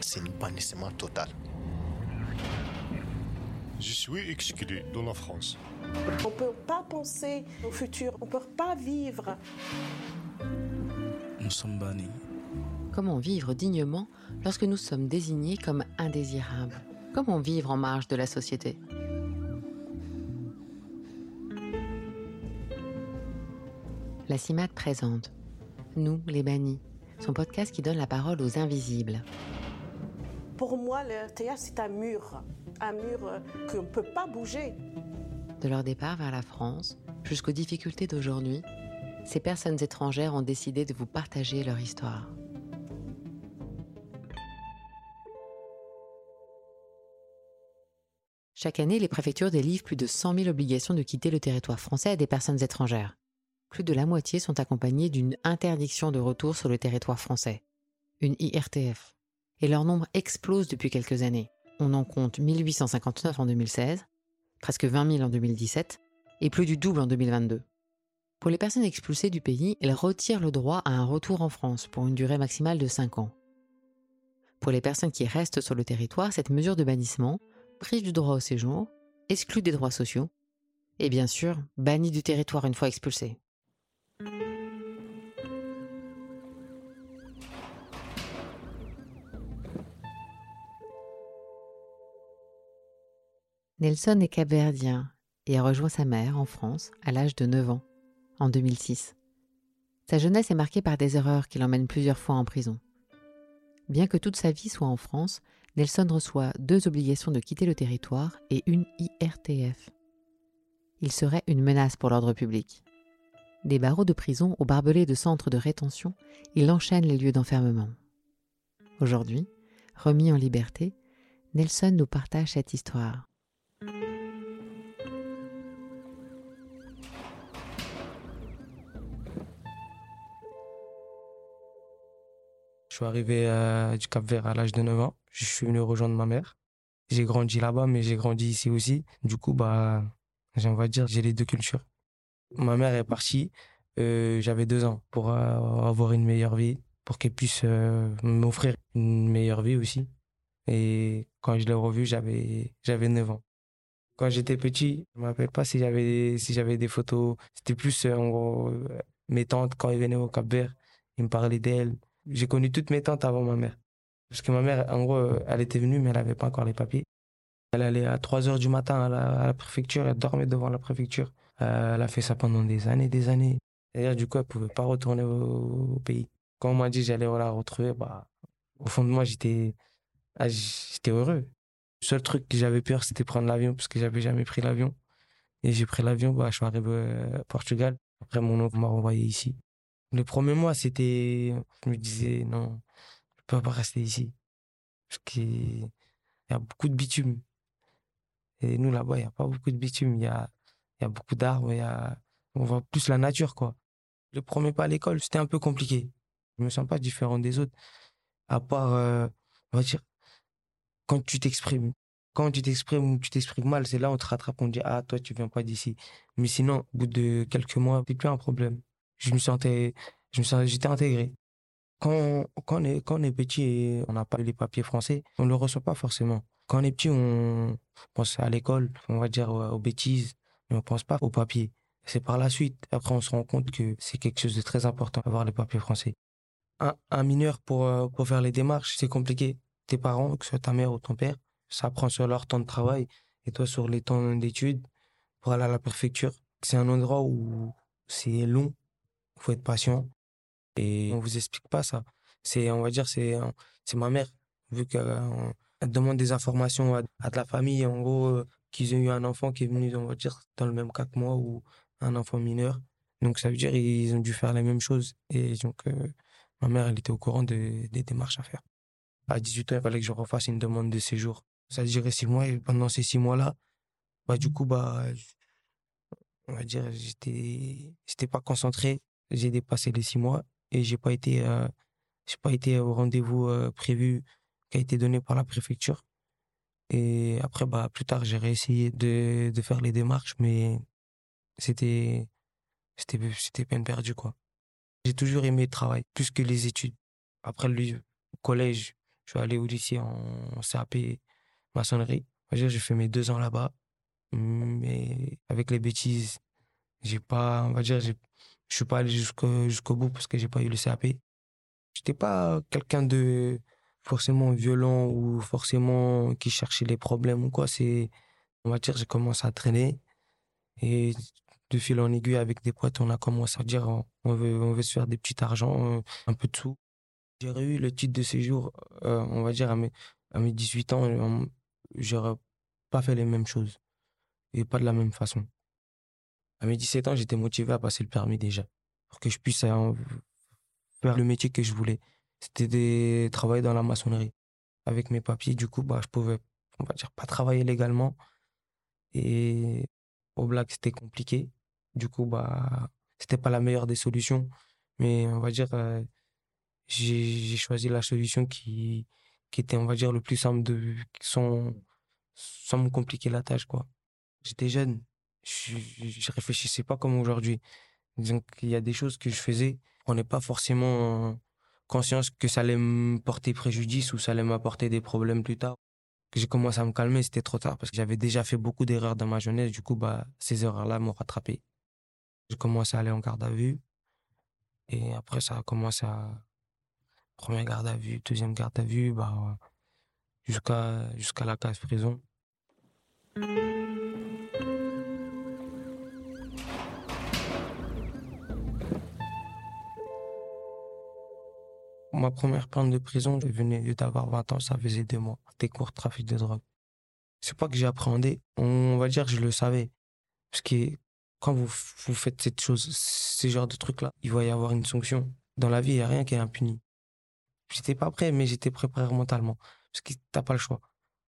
C'est un bannissement total. Je suis exclu de la France. On ne peut pas penser au futur, on ne peut pas vivre. Nous sommes bannis. Comment vivre dignement lorsque nous sommes désignés comme indésirables? Comment vivre en marge de la société? La CIMAT présente Nous, les bannis, son podcast qui donne la parole aux invisibles. Pour moi, le théâtre, c'est un mur, un mur euh, qu'on ne peut pas bouger. De leur départ vers la France jusqu'aux difficultés d'aujourd'hui, ces personnes étrangères ont décidé de vous partager leur histoire. Chaque année, les préfectures délivrent plus de 100 000 obligations de quitter le territoire français à des personnes étrangères. Plus de la moitié sont accompagnées d'une interdiction de retour sur le territoire français, une IRTF. Et leur nombre explose depuis quelques années. On en compte 1859 en 2016, presque 20 000 en 2017 et plus du double en 2022. Pour les personnes expulsées du pays, elles retirent le droit à un retour en France pour une durée maximale de 5 ans. Pour les personnes qui restent sur le territoire, cette mesure de bannissement prive du droit au séjour, exclut des droits sociaux, et bien sûr, banni du territoire une fois expulsé. Nelson est capverdien et a rejoint sa mère en France à l'âge de 9 ans, en 2006. Sa jeunesse est marquée par des erreurs qui l'emmènent plusieurs fois en prison. Bien que toute sa vie soit en France, Nelson reçoit deux obligations de quitter le territoire et une IRTF. Il serait une menace pour l'ordre public. Des barreaux de prison aux barbelés de centres de rétention, il enchaîne les lieux d'enfermement. Aujourd'hui, remis en liberté, Nelson nous partage cette histoire. Suis arrivé euh, du Cap Vert à l'âge de 9 ans. Je suis venu rejoindre ma mère. J'ai grandi là-bas, mais j'ai grandi ici aussi. Du coup, bah, on va dire, j'ai les deux cultures. Ma mère est partie, euh, j'avais deux ans pour euh, avoir une meilleure vie, pour qu'elle puisse m'offrir une meilleure vie aussi. Et quand je l'ai revue, j'avais, j'avais 9 ans. Quand j'étais petit, je me rappelle pas si j'avais, si j'avais des photos. C'était plus, mes tantes, quand elles venaient au Cap Vert, ils me parlaient d'elles j'ai connu toutes mes tantes avant ma mère. Parce que ma mère, en gros, elle était venue, mais elle n'avait pas encore les papiers. Elle allait à 3 heures du matin à la, préfecture, elle dormait devant la préfecture. Euh, elle a fait ça pendant des années, des années. D'ailleurs, du coup, elle pouvait pas retourner au, pays. Quand on m'a dit que j'allais la retrouver, bah, au fond de moi, j'étais, ah, j'étais heureux. Le seul truc que j'avais peur, c'était prendre l'avion, parce que j'avais jamais pris l'avion. Et j'ai pris l'avion, bah, je suis arrivé au Portugal. Après, mon oncle m'a renvoyé ici. Le premier mois, c'était. Je me disais, non, je peux pas rester ici. Parce qu'il y a beaucoup de bitume. Et nous, là-bas, il n'y a pas beaucoup de bitume. Il y a, y a beaucoup d'arbres. a... On voit plus la nature, quoi. Le premier pas à l'école, c'était un peu compliqué. Je me sens pas différent des autres. À part, euh, on va dire, quand tu t'exprimes. Quand tu t'exprimes ou tu t'exprimes mal, c'est là on te rattrape, on dit, ah, toi, tu viens pas d'ici. Mais sinon, au bout de quelques mois, c'est plus un problème je me sentais, je me sentais, j'étais intégré. Quand, quand, on est, quand on est petit et on n'a pas les papiers français, on ne le reçoit pas forcément. Quand on est petit, on pense à l'école, on va dire aux bêtises, mais on ne pense pas aux papiers. C'est par la suite, après on se rend compte que c'est quelque chose de très important d'avoir les papiers français. Un, un mineur, pour, euh, pour faire les démarches, c'est compliqué. Tes parents, que ce soit ta mère ou ton père, ça prend sur leur temps de travail et toi sur les temps d'études pour aller à la préfecture. C'est un endroit où c'est long, faut être patient. Et on vous explique pas ça. C'est, on va dire, c'est, c'est ma mère, vu qu'elle demande des informations à, de la famille, en gros, euh, qu'ils ont eu un enfant qui est venu, on va dire, dans le même cas que moi, ou un enfant mineur. Donc ça veut dire ils ont dû faire la même chose. Et donc, euh, ma mère, elle était au courant des démarches à faire. À 18 ans, il fallait que je refasse une demande de séjour. Ça durait six mois, et pendant ces six mois-là, bah, du coup, bah, on va dire, j'étais, j'étais pas concentré j'ai dépassé les six mois et j'ai pas été, euh, j'ai pas été au rendez-vous euh, prévu qui a été donné par la préfecture. Et après, bah, plus tard, j'ai réessayé de, de faire les démarches, mais c'était, c'était, c'était peine perdue, quoi. J'ai toujours aimé le travail, plus que les études. Après, lui, collège, je suis allé au lycée en CAP maçonnerie. J'ai fait mes deux ans là-bas. Mais avec les bêtises, j'ai pas, on va dire, je suis pas allé jusqu'au bout parce que j'ai pas eu le CAP. J'étais pas quelqu'un de forcément violent ou forcément qui cherchait les problèmes ou quoi. C'est, on va dire, j'ai commencé à traîner et de fil en aiguille avec des potes, on a commencé à dire on veut, on veut se faire des petits argents, euh, un peu de sous. J'ai eu le titre de séjour, euh, on va dire, à mes, à mes 18 ans, j'aurais pas fait les mêmes choses et pas de la même façon. À mes 17 ans, j'étais motivé à passer le permis déjà pour que je puisse euh, faire le métier que je voulais. C'était de travailler dans la maçonnerie. Avec mes papiers, du coup, bah, je pouvais, on va dire, pas travailler légalement. Et au black, c'était compliqué. Du coup, bah, c'était pas la meilleure des solutions. Mais on va dire, euh, j'ai choisi la solution qui, qui était, on va dire, le plus simple de, sans, sans me compliquer la tâche, quoi. J'étais jeune, je, je réfléchissais pas comme aujourd'hui. Donc, il y a des choses que je faisais, on n'est pas forcément conscience que ça allait me porter préjudice ou ça allait m'apporter des problèmes plus tard. Que j'ai commencé à me calmer, c'était trop tard parce que j'avais déjà fait beaucoup d'erreurs dans ma jeunesse. Du coup, bah, ces erreurs-là m'ont rattrapé. J'ai commencé à aller en garde à vue. Et après, ça a commencé à. Première garde à vue, deuxième garde à vue, bah, jusqu'à jusqu'à la case prison. Ma première peine de prison, je venais d'avoir 20 ans, ça faisait deux mois. Des cours de trafic de drogue. C'est pas que j'ai appréhendé, on va dire que je le savais. Parce que quand vous, vous faites cette chose, ces genres de trucs-là, il va y avoir une sanction. Dans la vie, il n'y a rien qui est impuni. J'étais pas prêt, mais j'étais préparé mentalement. Parce que t'as pas le choix.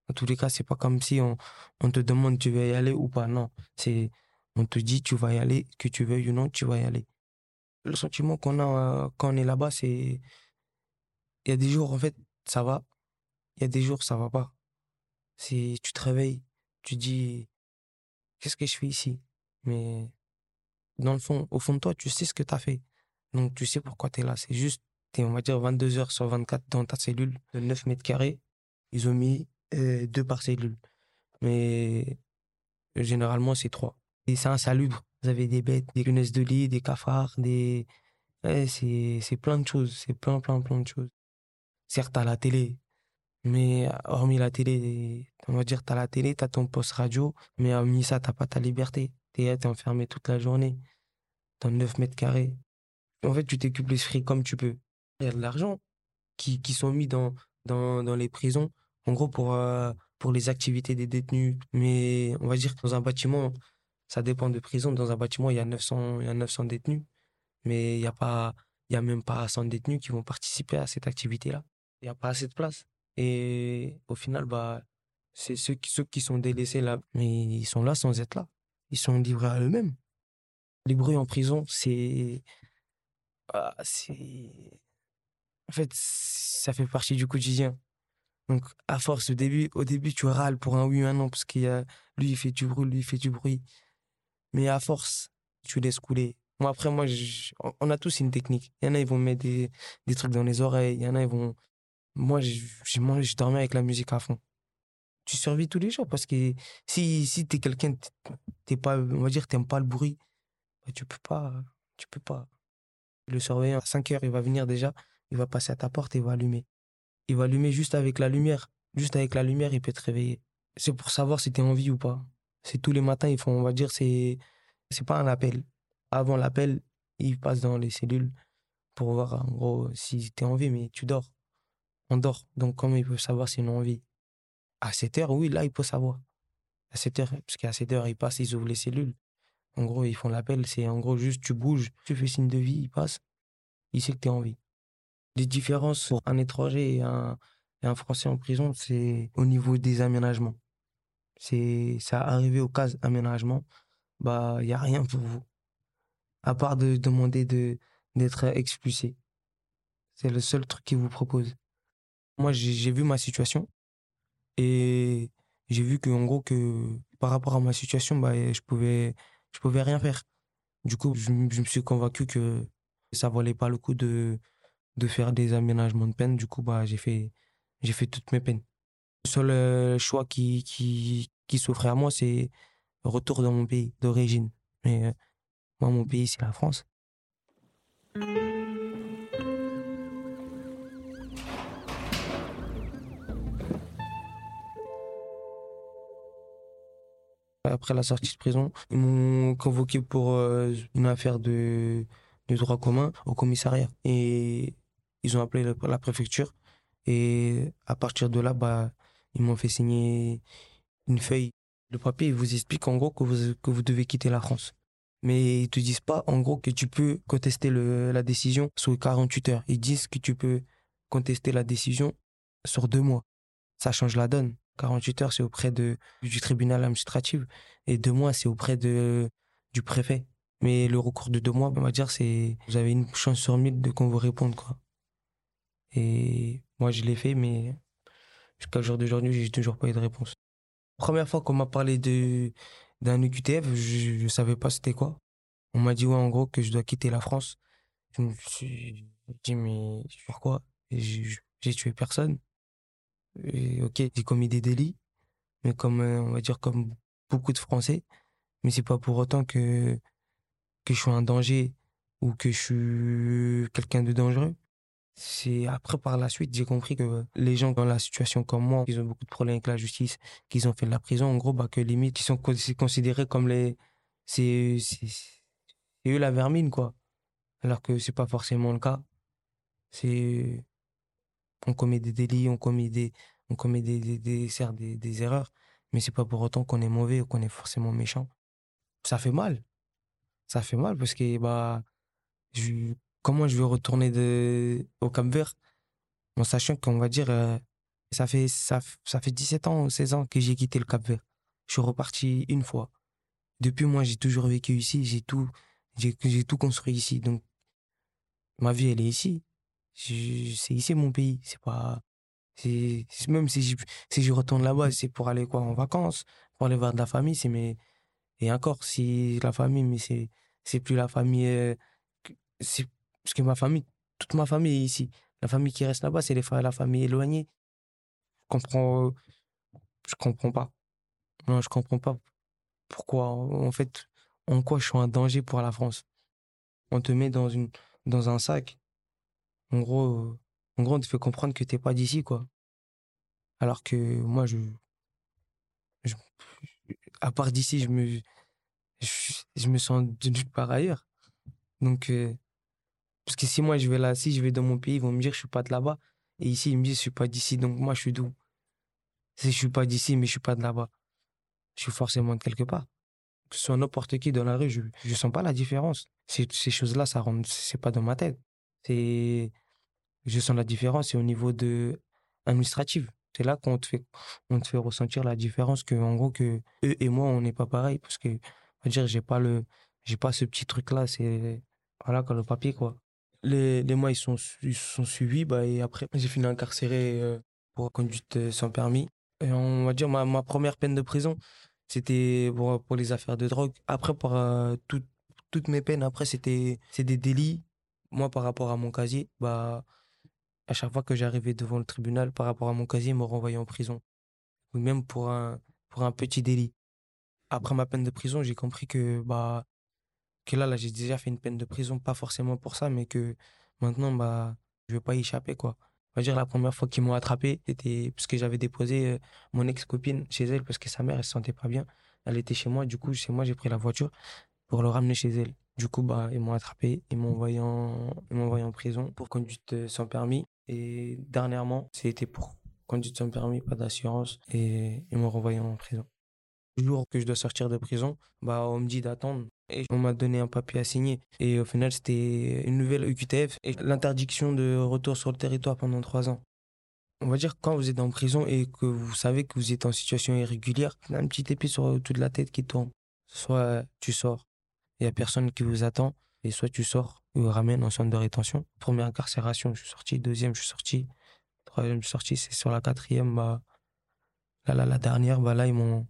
Dans tous les cas, c'est pas comme si on, on te demande tu veux y aller ou pas. Non. C'est, on te dit tu vas y aller, que tu veuilles ou non, tu vas y aller. Le sentiment qu'on a euh, quand on est là-bas, c'est, il y a des jours, en fait, ça va. Il y a des jours, ça va pas. Si tu te réveilles, tu dis, qu'est-ce que je fais ici? Mais dans le fond, au fond de toi, tu sais ce que tu as fait. Donc, tu sais pourquoi tu es là. C'est juste, tu es, on va dire, 22 heures sur 24 dans ta cellule de 9 mètres carrés. Ils ont mis euh, deux par cellule. Mais généralement, c'est trois. Et c'est insalubre. Vous avez des bêtes, des punaises de lit, des cafards, des. c'est plein de choses. C'est plein, plein, plein de choses. Certes, à la télé, mais hormis la télé, on va dire, tu as la télé, tu as ton poste radio, mais hormis ça, tu pas ta liberté. Tu es enfermé toute la journée dans 9 mètres carrés. En fait, tu t'occupes l'esprit comme tu peux. Il y a de l'argent qui, qui sont mis dans, dans, dans les prisons, en gros, pour, euh, pour les activités des détenus. Mais on va dire que dans un bâtiment, ça dépend de prison. Dans un bâtiment, il y a 900, il y a 900 détenus, mais il n'y a, y a même pas 100 détenus qui vont participer à cette activité-là n'y a pas assez de place. Et au final, bah, c'est ceux qui, ceux qui sont délaissés là, mais ils sont là sans être là. Ils sont livrés à eux-mêmes. Les bruits en prison, c'est. Ah, c'est. En fait, ça fait partie du quotidien. Donc, à force, au début, au début tu râles pour un oui ou un non, parce qu'il y a lui, il fait du bruit, lui, il fait du bruit. Mais à force, tu laisses couler. Moi, après, moi, on a tous une technique. Il y en a, ils vont mettre des, des trucs dans les oreilles. Il y en a, ils vont moi, j'ai je dormais avec la musique à fond. Tu survis tous les jours parce que si, si t'es quelqu'un, t'es pas, on va dire, t'aimes pas le bruit, bah, tu peux pas, tu peux pas. Le surveillant, à 5 heures, il va venir déjà, il va passer à ta porte et il va allumer. Il va allumer juste avec la lumière. Juste avec la lumière, il peut te réveiller. C'est pour savoir si t'es en vie ou pas. C'est tous les matins, ils font, on va dire, c'est, c'est pas un appel. Avant l'appel, il passe dans les cellules pour voir, en gros, si t'es en vie, mais tu dors on dort. Donc, comment il peut savoir si on a envie? À 7 heures, oui, là, il peut savoir. À 7 heures, parce qu'à 7 heures, ils passent, ils ouvrent les cellules. En gros, ils font l'appel. C'est en gros juste, tu bouges, tu fais signe de vie, il passe. Il sait que tu es en vie. Les différences pour un étranger et un, et un Français en prison, c'est au niveau des aménagements. C'est ça arrivé au cas aménagement, bah il y a rien pour vous à part de demander de d'être expulsé. C'est le seul truc qu'ils vous proposent. Moi, j'ai vu ma situation et j'ai vu que, en gros, que par rapport à ma situation, bah, je pouvais, je pouvais rien faire. Du coup, je, me suis convaincu que ça valait pas le coup de, de faire des aménagements de peine. Du coup, bah, j'ai fait, j'ai fait toutes mes peines. Le seul euh, choix qui, qui, qui s'offrait à moi, c'est retour dans mon pays d'origine. Mais euh, moi, mon pays, c'est la France. Après la sortie de prison, ils m'ont convoqué pour euh, une affaire de, de droit commun au commissariat. Et ils ont appelé la préfecture. Et à partir de là, bah, ils m'ont fait signer une feuille. Le papier, vous explique en gros que vous, que vous devez quitter la France. Mais ils te disent pas en gros que tu peux contester le, la décision sur 48 heures. Ils disent que tu peux contester la décision sur deux mois. Ça change la donne. 48 heures, c'est auprès de, du tribunal administratif. Et deux mois, c'est auprès de, du préfet. Mais le recours de deux mois, on va dire, c'est, vous avez une chance sur mille de qu'on vous réponde, quoi. Et moi, je l'ai fait, mais jusqu'à jour d'aujourd'hui, j'ai toujours pas eu de réponse. Première fois qu'on m'a parlé de, d'un UQTF, je, ne savais pas c'était quoi. On m'a dit, ouais, en gros, que je dois quitter la France. Je me suis dit, mais pourquoi? J'ai tué personne. Ok, j'ai commis des délits, mais comme, euh, on va dire, comme beaucoup de Français. Mais c'est pas pour autant que, que je suis un danger ou que je suis quelqu'un de dangereux. C'est après, par la suite, j'ai compris que les gens dans la situation comme moi, qui ont beaucoup de problèmes avec la justice, qui ont fait de la prison, en gros, bah, que limite, qui sont considérés comme les. C'est eux la vermine, quoi. Alors que c'est pas forcément le cas. C'est. On commet des délits, on commet des. On commet des, des, des, erreurs, mais c'est pas pour autant qu'on est mauvais ou qu'on est forcément méchant. Ça fait mal. Ça fait mal parce que, bah. Je, comment je vais retourner de, au Cap Vert en sachant qu'on va dire, euh, ça, fait, ça, ça fait 17 ans ou 16 ans que j'ai quitté le Cap Vert. Je suis reparti une fois. Depuis moi, j'ai toujours vécu ici, j'ai tout, j'ai tout construit ici. Donc, ma vie, elle est ici. C'est ici mon pays. C'est pas. Même si je, si je retourne là-bas, c'est pour aller quoi en vacances, pour aller voir de la famille. C'est mais et encore si la famille, mais c'est c'est plus la famille. Euh, c'est parce que ma famille, toute ma famille est ici. La famille qui reste là-bas, c'est les, la famille éloignée. Je comprends, je comprends pas. Non, je comprends pas pourquoi, en fait, en quoi je suis un danger pour la France. On te met dans une, dans un sac. En gros, en gros, on te fait comprendre que t'es pas d'ici, quoi. Alors que moi, je, à part d'ici, je me, je, me sens d'une part ailleurs. Donc, euh, parce que si moi je vais là, si je vais dans mon pays, ils vont me dire que je suis pas de là-bas. Et ici, ils me disent je suis pas d'ici, donc moi je suis d'où? Si je suis pas d'ici, mais je suis pas de là-bas, je suis forcément de quelque part. Que ce soit n'importe qui dans la rue, je, je sens pas la différence. Ces, ces choses-là, ça rentre, c'est pas dans ma tête. C'est, je sens la différence, c'est au niveau de administratif. C'est là qu'on te fait, on te fait ressentir la différence que, en gros, que eux et moi, on n'est pas pareil. Parce que, va dire, j'ai pas le, j'ai pas ce petit truc-là, c'est, voilà, comme le papier, quoi les, les mois ils sont, ils sont suivis bah, et après j'ai fini incarcéré euh, pour conduite euh, sans permis. Et on va dire ma, ma première peine de prison, c'était pour, pour les affaires de drogue. Après, pour euh, toutes mes peines, après, c'était c'est des délits. Moi, par rapport à mon casier, bah, à chaque fois que j'arrivais devant le tribunal, par rapport à mon casier, ils me renvoyaient en prison. Ou même pour un, petit délit. Après ma peine de prison, j'ai compris que bah, que là, là j'ai déjà fait une peine de prison, pas forcément pour ça, mais que maintenant, bah, je vais pas y échapper, quoi. On va dire, la première fois qu'ils m'ont attrapé, c'était parce que j'avais déposé euh, mon ex-copine chez elle parce que sa mère, elle se sentait pas bien. Elle était chez moi, du coup, chez moi, j'ai pris la voiture pour le ramener chez elle. Du coup, bah, ils m'ont attrapé, ils m'ont envoyé en, ils m'ont envoyé en prison pour conduite euh, sans permis. Et dernièrement, c'était pour conduite sans permis, pas d'assurance, et ils m'ont renvoyé en prison. Le jour que je dois sortir de prison, bah, on me dit d'attendre et on m'a donné un papier à signer. Et au final, c'était une nouvelle EQTF et l'interdiction de retour sur le territoire pendant trois ans. On va dire quand vous êtes en prison et que vous savez que vous êtes en situation irrégulière, il y a un petit épée sur toute la tête qui tourne. Soit tu sors, il n'y a personne qui vous attend, et soit tu sors ou ramène en centre de rétention. Première incarcération, je suis sorti. Deuxième, je suis sorti. Troisième, je suis sorti. C'est sur la quatrième, bah, là, là, la dernière, bah, là, ils m'ont,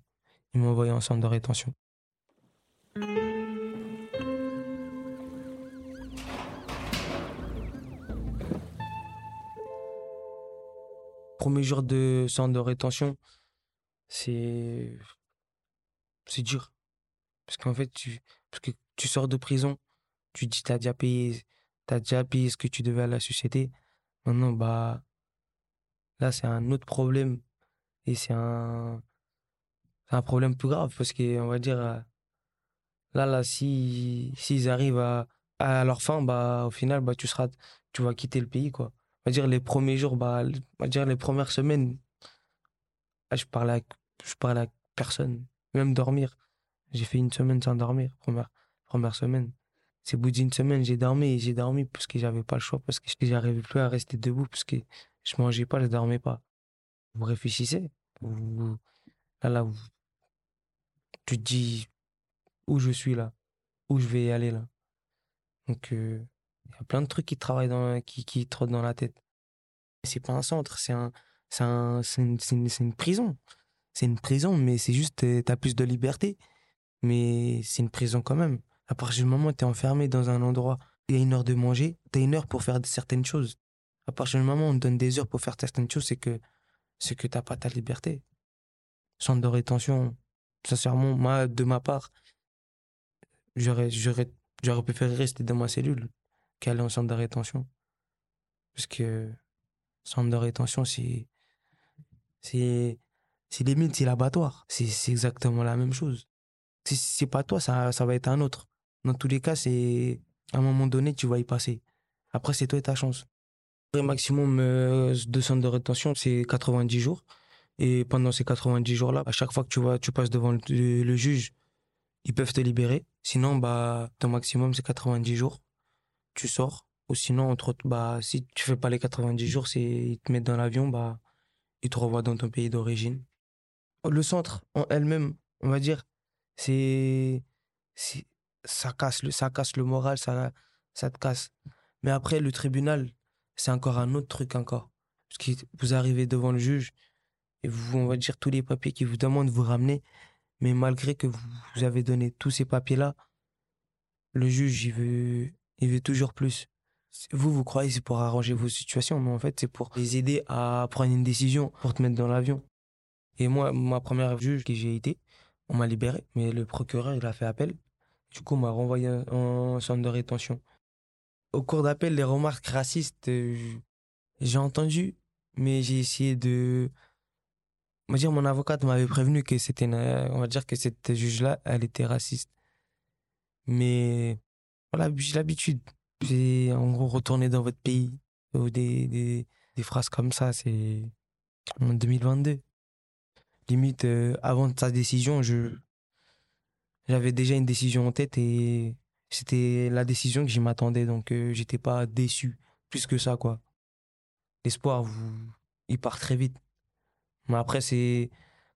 ils m'ont envoyé en centre de rétention. premiers jours de centre de rétention, c'est. C'est dur. Parce qu'en fait, tu, parce que tu sors de prison, tu dis, t'as déjà payé, t'as déjà payé ce que tu devais à la société. Maintenant, bah, là, c'est un autre problème. Et c'est un, un problème plus grave parce qu'on va dire, là, là, si, s'ils arrivent à, à leur fin, bah, au final, bah, tu seras, tu vas quitter le pays, quoi. On va dire les premiers jours, bah, on va dire les premières semaines, je parlais à, je parlais à personne, même dormir. J'ai fait une semaine sans dormir, première, première semaine. C'est bout d'une semaine, j'ai dormi et j'ai dormi parce que j'avais pas le choix, parce que j'arrivais plus à rester debout, parce que je mangeais pas, je dormais pas. Vous réfléchissez. Vous, là, là, vous, tu te dis où je suis là, où je vais aller là. Donc, euh, il y a plein de trucs qui travaillent qui, qui trottent dans la tête. C'est pas un centre, c'est un, c'est un, une, une, une prison. C'est une prison, mais c'est juste, euh, t'as plus de liberté. Mais c'est une prison quand même. À partir du moment où t'es enfermé dans un endroit, il y a une heure de manger, t'as une heure pour faire certaines choses. À partir du moment où on te donne des heures pour faire certaines choses, c'est que, c'est que t'as pas ta liberté. Centre de rétention, sincèrement, moi, de ma part, j'aurais, j'aurais, j'aurais préféré rester dans ma cellule qu'aller en centre de rétention. Parce que centre de rétention, c'est, c'est, c'est limite, c'est l'abattoir. C'est, c'est exactement la même chose. Si c'est pas toi, ça, ça va être un autre. Dans tous les cas, c'est, à un moment donné, tu vas y passer. Après, c'est toi et ta chance. Le maximum euh, de centre de rétention, c'est 90 jours. Et pendant ces 90 jours-là, à chaque fois que tu, vas, tu passes devant le, juge, ils peuvent te libérer. Sinon, bah, ton maximum, c'est 90 jours. Tu sors. Ou sinon, entre, bah, si tu fais pas les 90 jours, c'est, ils te mettent dans l'avion, bah, ils te renvoient dans ton pays d'origine. Le centre, en elle-même, on va dire, c'est, ça casse le, ça casse le moral, ça, ça te casse. Mais après, le tribunal, c'est encore un autre truc encore. Parce que vous arrivez devant le juge, et vous, on va dire, tous les papiers qui vous demandent de vous ramener, mais malgré que vous avez donné tous ces papiers-là, le juge, il veut, il veut toujours plus. Vous, vous croyez c'est pour arranger vos situations, mais en fait, c'est pour les aider à prendre une décision, pour te mettre dans l'avion. Et moi, ma première juge que j'ai été, on m'a libéré, mais le procureur, il a fait appel. Du coup, on m'a renvoyé en centre de rétention. Au cours d'appel, les remarques racistes, euh, j'ai entendu, mais j'ai essayé de, on va dire, mon avocate m'avait prévenu que c'était, on va dire que cette juge-là, elle était raciste. Mais voilà, j'ai l'habitude. J'ai en gros retourné dans votre pays. Des, des, des phrases comme ça, c'est en 2022. Limite, euh, avant sa décision, je j'avais déjà une décision en tête et c'était la décision que j'y m'attendais. Donc, euh, j'étais pas déçu. Plus que ça, quoi. L'espoir, vous, il part très vite. Mais après, c'est,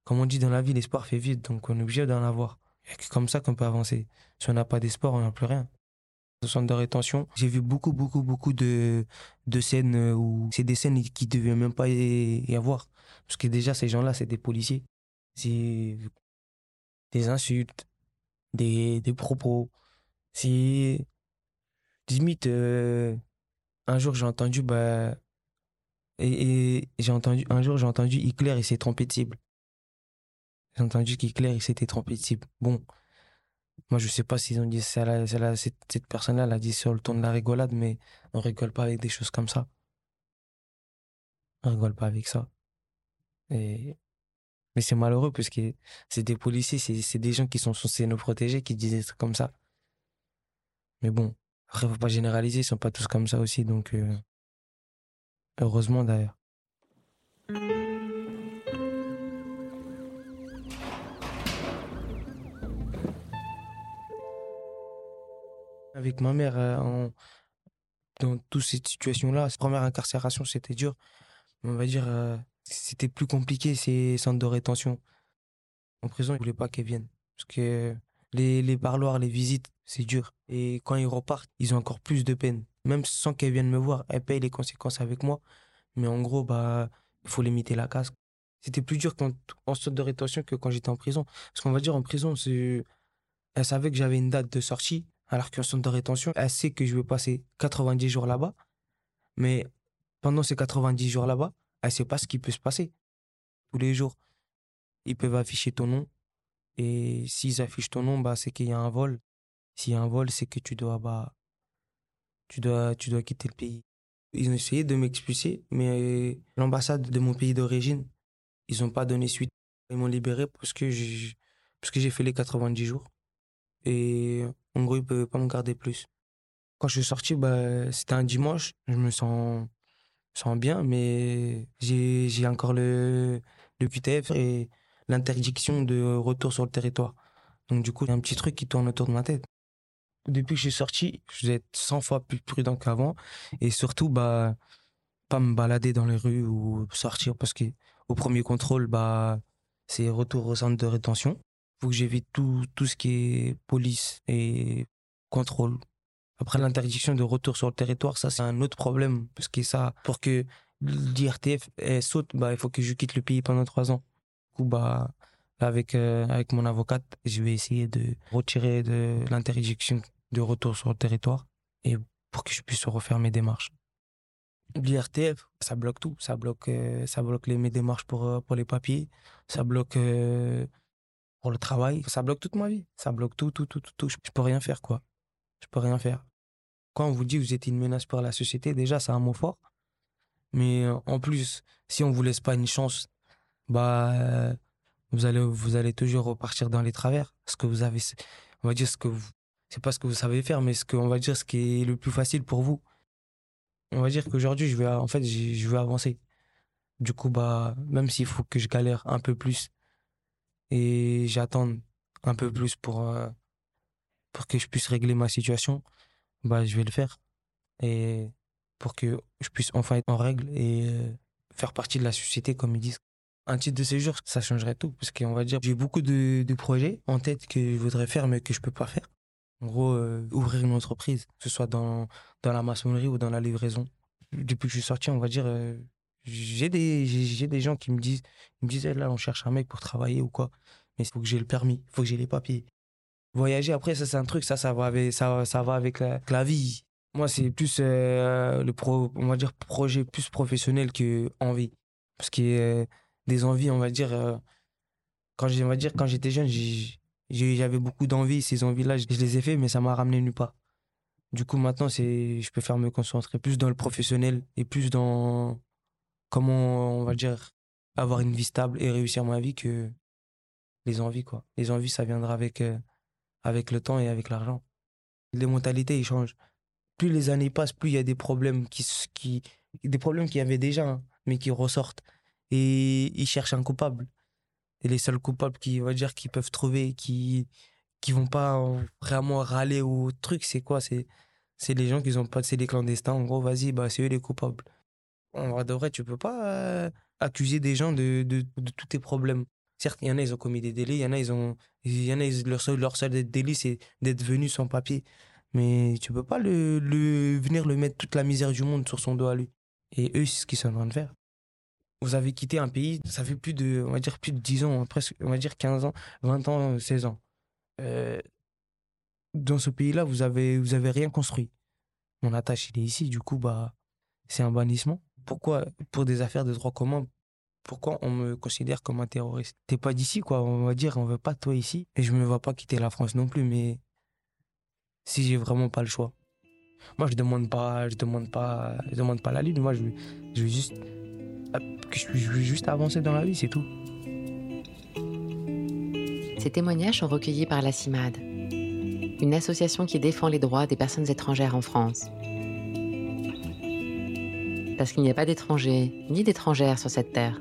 comme on dit dans la vie, l'espoir fait vite, donc on est obligé d'en avoir. C'est comme ça qu'on peut avancer. Si on n'a pas d'espoir, on n'a plus rien. Au centre de rétention, j'ai vu beaucoup, beaucoup, beaucoup de, de scènes où c'est des scènes qui ne devaient même pas y avoir. Parce que déjà, ces gens-là, c'est des policiers. C'est des insultes, des, des propos. C'est limite, euh, un jour, j'ai entendu, bah, et, j'ai entendu, un jour, j'ai entendu Hitler, il s'est trompé de cible. J'ai entendu qu'Hitler, il s'était trompé de cible. Bon, moi, je sais pas s'ils ont dit ça, cette, cette personne-là l'a dit sur le ton de la rigolade, mais on rigole pas avec des choses comme ça. On rigole pas avec ça. Mais c'est malheureux parce que c'est des policiers, c'est des gens qui sont censés nous protéger qui disent des trucs comme ça. Mais bon, après, faut pas généraliser, ils sont pas tous comme ça aussi, donc. Euh, Heureusement d'ailleurs. Avec ma mère, euh, dans toutes ces situations-là, première incarcération, c'était dur. On va dire, euh, c'était plus compliqué ces centres de rétention. En prison, ils voulaient pas qu'elles viennent. Parce que les, les parloirs, les visites, c'est dur. Et quand ils repartent, ils ont encore plus de peine même sans qu'elle vienne me voir, elle paye les conséquences avec moi. Mais en gros, bah, il faut limiter la casse. C'était plus dur en sorte de rétention que quand j'étais en prison. Parce qu'on va dire en prison, c'est, elle savait que j'avais une date de sortie, alors qu'en centre de rétention, elle sait que je vais passer 90 jours là-bas. Mais pendant ces 90 jours là-bas, elle sait pas ce qui peut se passer. Tous les jours, ils peuvent afficher ton nom. Et s'ils affichent ton nom, bah, c'est qu'il y a un vol. S'il y a un vol, c'est que tu dois, bah, tu dois, tu dois quitter le pays. Ils ont essayé de m'expulser, mais l'ambassade de mon pays d'origine, ils n'ont pas donné suite. Ils m'ont libéré parce que j'ai, parce que j'ai fait les 90 jours. Et en gros, ils ne pouvaient pas me garder plus. Quand je suis sorti, bah, c'était un dimanche. Je me sens, sens bien, mais j'ai encore le, le QTF et l'interdiction de retour sur le territoire. Donc, du coup, il y a un petit truc qui tourne autour de ma tête. Depuis que je suis sorti, je vais être 100 fois plus prudent qu'avant. Et surtout, bah, pas me balader dans les rues ou sortir parce que au premier contrôle, bah, c'est retour au centre de rétention. Faut que j'évite tout, tout ce qui est police et contrôle. Après, l'interdiction de retour sur le territoire, ça, c'est un autre problème. Parce que ça, pour que l'IRTF saute, bah, il faut que je quitte le pays pendant trois ans. Du coup, bah, avec, euh, avec mon avocate, je vais essayer de retirer de l'interdiction de retour sur le territoire et pour que je puisse refaire mes démarches. L'IRTF, ça bloque tout. Ça bloque, euh, ça bloque mes démarches pour, euh, pour les papiers. Ça bloque pour le travail. Ça bloque toute ma vie. Ça bloque tout, tout, tout, tout, tout. Je peux rien faire, quoi. Je peux rien faire. Quand on vous dit que vous êtes une menace pour la société, déjà, c'est un mot fort. Mais en plus, si on vous laisse pas une chance, bah, vous allez, vous allez toujours repartir dans les travers. Ce que vous avez, on va dire ce que vous, c'est pas ce que vous savez faire, mais ce que, on va dire ce qui est le plus facile pour vous. On va dire qu'aujourd'hui, je vais, en fait, je vais avancer. Du coup, bah, même s'il faut que je galère un peu plus et j'attends un peu plus pour, euh, pour que je puisse régler ma situation, bah, je vais le faire. Et pour que je puisse enfin être en règle et euh, faire partie de la société, comme ils disent un titre de séjour, ça changerait tout. Parce qu'on va dire, j'ai beaucoup de, projets en tête que je voudrais faire, mais que je peux pas faire. En gros, euh, ouvrir une entreprise, que ce soit dans, dans la maçonnerie ou dans la livraison. Depuis que je suis sorti, on va dire, euh, j'ai des, j'ai des gens qui me disent, me disaient, là, on cherche un mec pour travailler ou quoi. Mais il faut que j'ai le permis, il faut que j'ai les papiers. Voyager, après, ça, c'est un truc, ça, ça va avec, ça, ça va avec la, vie. Moi, c'est plus euh, le pro, on va dire, projet plus professionnel que envie. Parce que des envies, on va dire. Euh, quand on va dire quand j'étais jeune, j'avais beaucoup d'envies. Ces envies-là, je les ai fait, mais ça m'a ramené nulle part. Du coup, maintenant, c'est, je préfère me concentrer plus dans le professionnel et plus dans comment, on va dire, avoir une vie stable et réussir ma vie que les envies, quoi. Les envies, ça viendra avec, euh, avec le temps et avec l'argent. Les mentalités, ils changent. Plus les années passent, plus il y a des problèmes qui, des problèmes qu'il y avait déjà, hein, mais qui ressortent et ils cherchent un coupable. Et les seuls coupables qui, va dire, qui peuvent trouver, qui qui vont pas vraiment râler au truc, c'est quoi? C'est c'est les gens qui ont pas, c'est les clandestins. En gros, vas-y, bah c'est eux les coupables. En vrai de vrai, tu peux pas euh, accuser des gens de, de, tous tes problèmes. Certes, il y en a, ils ont commis des délits, il y en a, ils ont, y en a, leur seul, leur seul délit, c'est d'être venus sans papier. Mais tu peux pas le, le, venir le mettre toute la misère du monde sur son dos à lui. Et eux, c'est ce qu'ils sont en train de faire vous avez quitté un pays, ça fait plus de, on va dire, plus de 10 ans, presque, on va dire 15 ans, 20 ans, 16 ans. Euh, dans ce pays-là, vous avez, vous avez rien construit. Mon attache, il est ici, du coup, bah, c'est un bannissement. Pourquoi, pour des affaires de droit commun, pourquoi on me considère comme un terroriste? T'es pas d'ici, quoi, on va dire, on veut pas toi ici. Et je me vois pas quitter la France non plus, mais si j'ai vraiment pas le choix. Moi, je demande pas, je demande pas, je demande pas la lune. Moi, je, je veux juste je veux juste avancer dans la vie, c'est tout. Ces témoignages sont recueillis par la CIMAD, une association qui défend les droits des personnes étrangères en France. Parce qu'il n'y a pas d'étrangers ni d'étrangères sur cette terre.